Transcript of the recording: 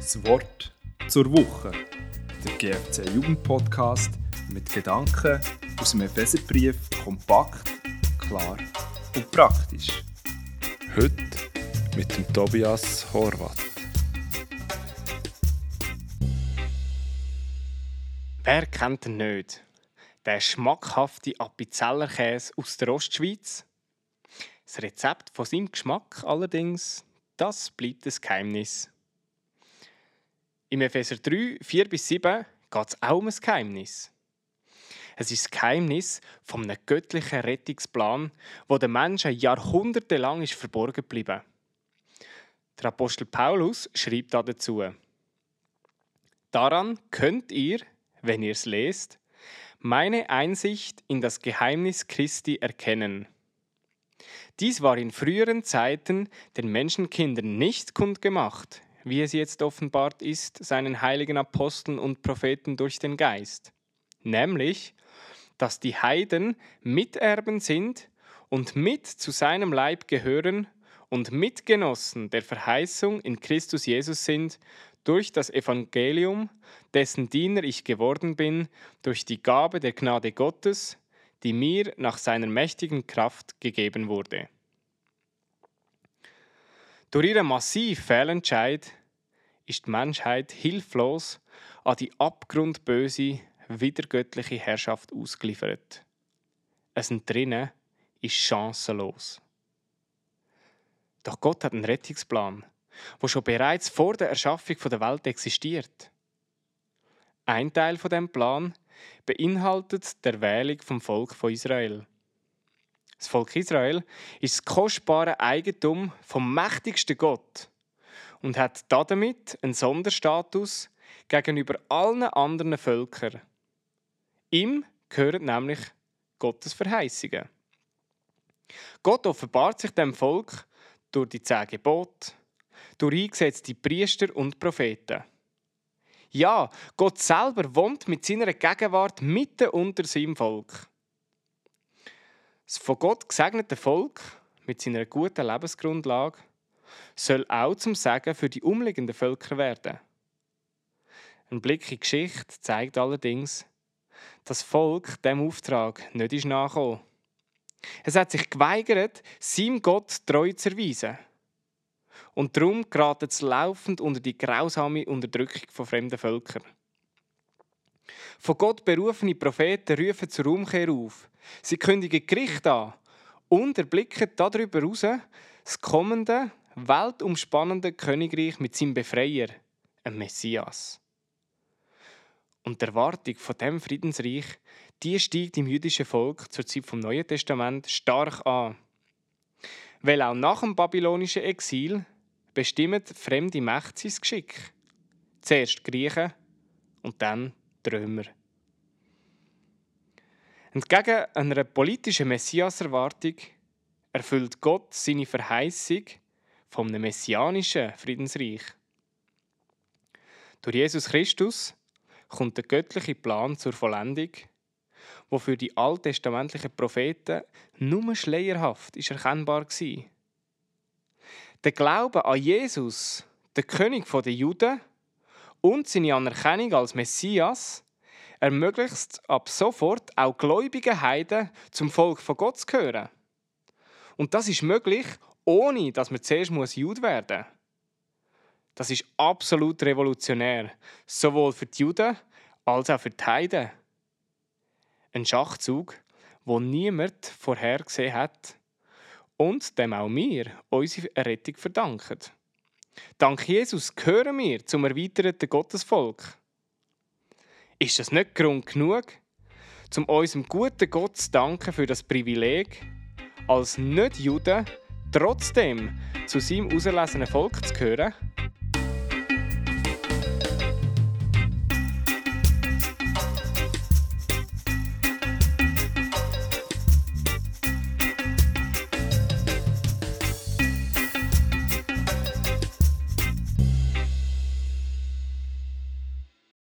Das Wort zur Woche. Der GFC Jugendpodcast mit Gedanken aus dem Epheserbrief kompakt, klar und praktisch. Heute mit dem Tobias Horvath. Wer kennt ihn nicht? Der schmackhafte Appenzellerkäse aus der Ostschweiz? Das Rezept von seinem Geschmack allerdings, das bleibt ein Geheimnis. Im Epheser 3, 4 bis 7 geht es auch um ein Geheimnis. Es ist das Geheimnis von einem göttlichen Rettungsplan, wo den Menschen jahrhundertelang ist verborgen geblieben. Der Apostel Paulus schreibt dazu: Daran könnt ihr, wenn ihr es lest, meine Einsicht in das Geheimnis Christi erkennen. Dies war in früheren Zeiten den Menschenkindern nicht kundgemacht, wie es jetzt offenbart ist, seinen heiligen Aposteln und Propheten durch den Geist, nämlich, dass die Heiden Miterben sind und mit zu seinem Leib gehören und Mitgenossen der Verheißung in Christus Jesus sind, durch das Evangelium, dessen Diener ich geworden bin, durch die Gabe der Gnade Gottes, die mir nach seiner mächtigen Kraft gegeben wurde. Durch ihren massiven Fehlentscheid ist die Menschheit hilflos an die abgrundböse, widergöttliche Herrschaft ausgeliefert. Es drinnen ist chancenlos. Doch Gott hat einen Rettungsplan, wo schon bereits vor der Erschaffung der Welt existiert. Ein Teil von dem Plan beinhaltet der Wählung vom Volk von Israel. Das Volk Israel ist das kostbare Eigentum vom mächtigsten Gott und hat damit einen Sonderstatus gegenüber allen anderen Völkern. Ihm gehören nämlich Gottes Verheißungen. Gott offenbart sich dem Volk durch die zehn Gebote, durch eingesetzte Priester und Propheten. Ja, Gott selber wohnt mit seiner Gegenwart mitten unter seinem Volk. Das von Gott gesegnete Volk mit seiner guten Lebensgrundlage soll auch zum Segen für die umliegenden Völker werden. Ein Blick in die Geschichte zeigt allerdings, dass das Volk dem Auftrag nicht ist nachgekommen. Es hat sich geweigert, seinem Gott treu zu erweisen. Und darum gerät es laufend unter die grausame Unterdrückung von fremden Völkern. Von Gott berufene Propheten rufen zur Umkehr auf. Sie kündigen Gericht an und erblicken darüber heraus das kommende, weltumspannende Königreich mit seinem Befreier, einem Messias. Und die Erwartung von dem Friedensreich, die steigt im jüdischen Volk zur Zeit vom Neuen Testament stark an. Weil auch nach dem babylonischen Exil bestimmen fremde Mächte sein Geschick. Zuerst die Griechen und dann Römer. Entgegen einer politischen Messias-Erwartung erfüllt Gott seine Verheißung vom messianischen Friedensreich. Durch Jesus Christus kommt der göttliche Plan zur Vollendung, wo für die alttestamentlichen Propheten nur schleierhaft ist erkennbar war. Der Glaube an Jesus, der König der Juden, und seine Anerkennung als Messias ermöglicht ab sofort auch gläubige Heiden zum Volk von Gott zu gehören. Und das ist möglich, ohne dass man zuerst muss Jude werden muss. Das ist absolut revolutionär, sowohl für die Juden als auch für die Heiden. Ein Schachzug, wo niemand vorhergesehen hat und dem auch wir unsere Errettung verdanken. Dank Jesus gehören wir zum erweiterten Gottesvolk. Ist das nicht Grund genug, um unserem guten Gott zu danken für das Privileg, als Nicht-Juden trotzdem zu seinem auserlesenen Volk zu gehören?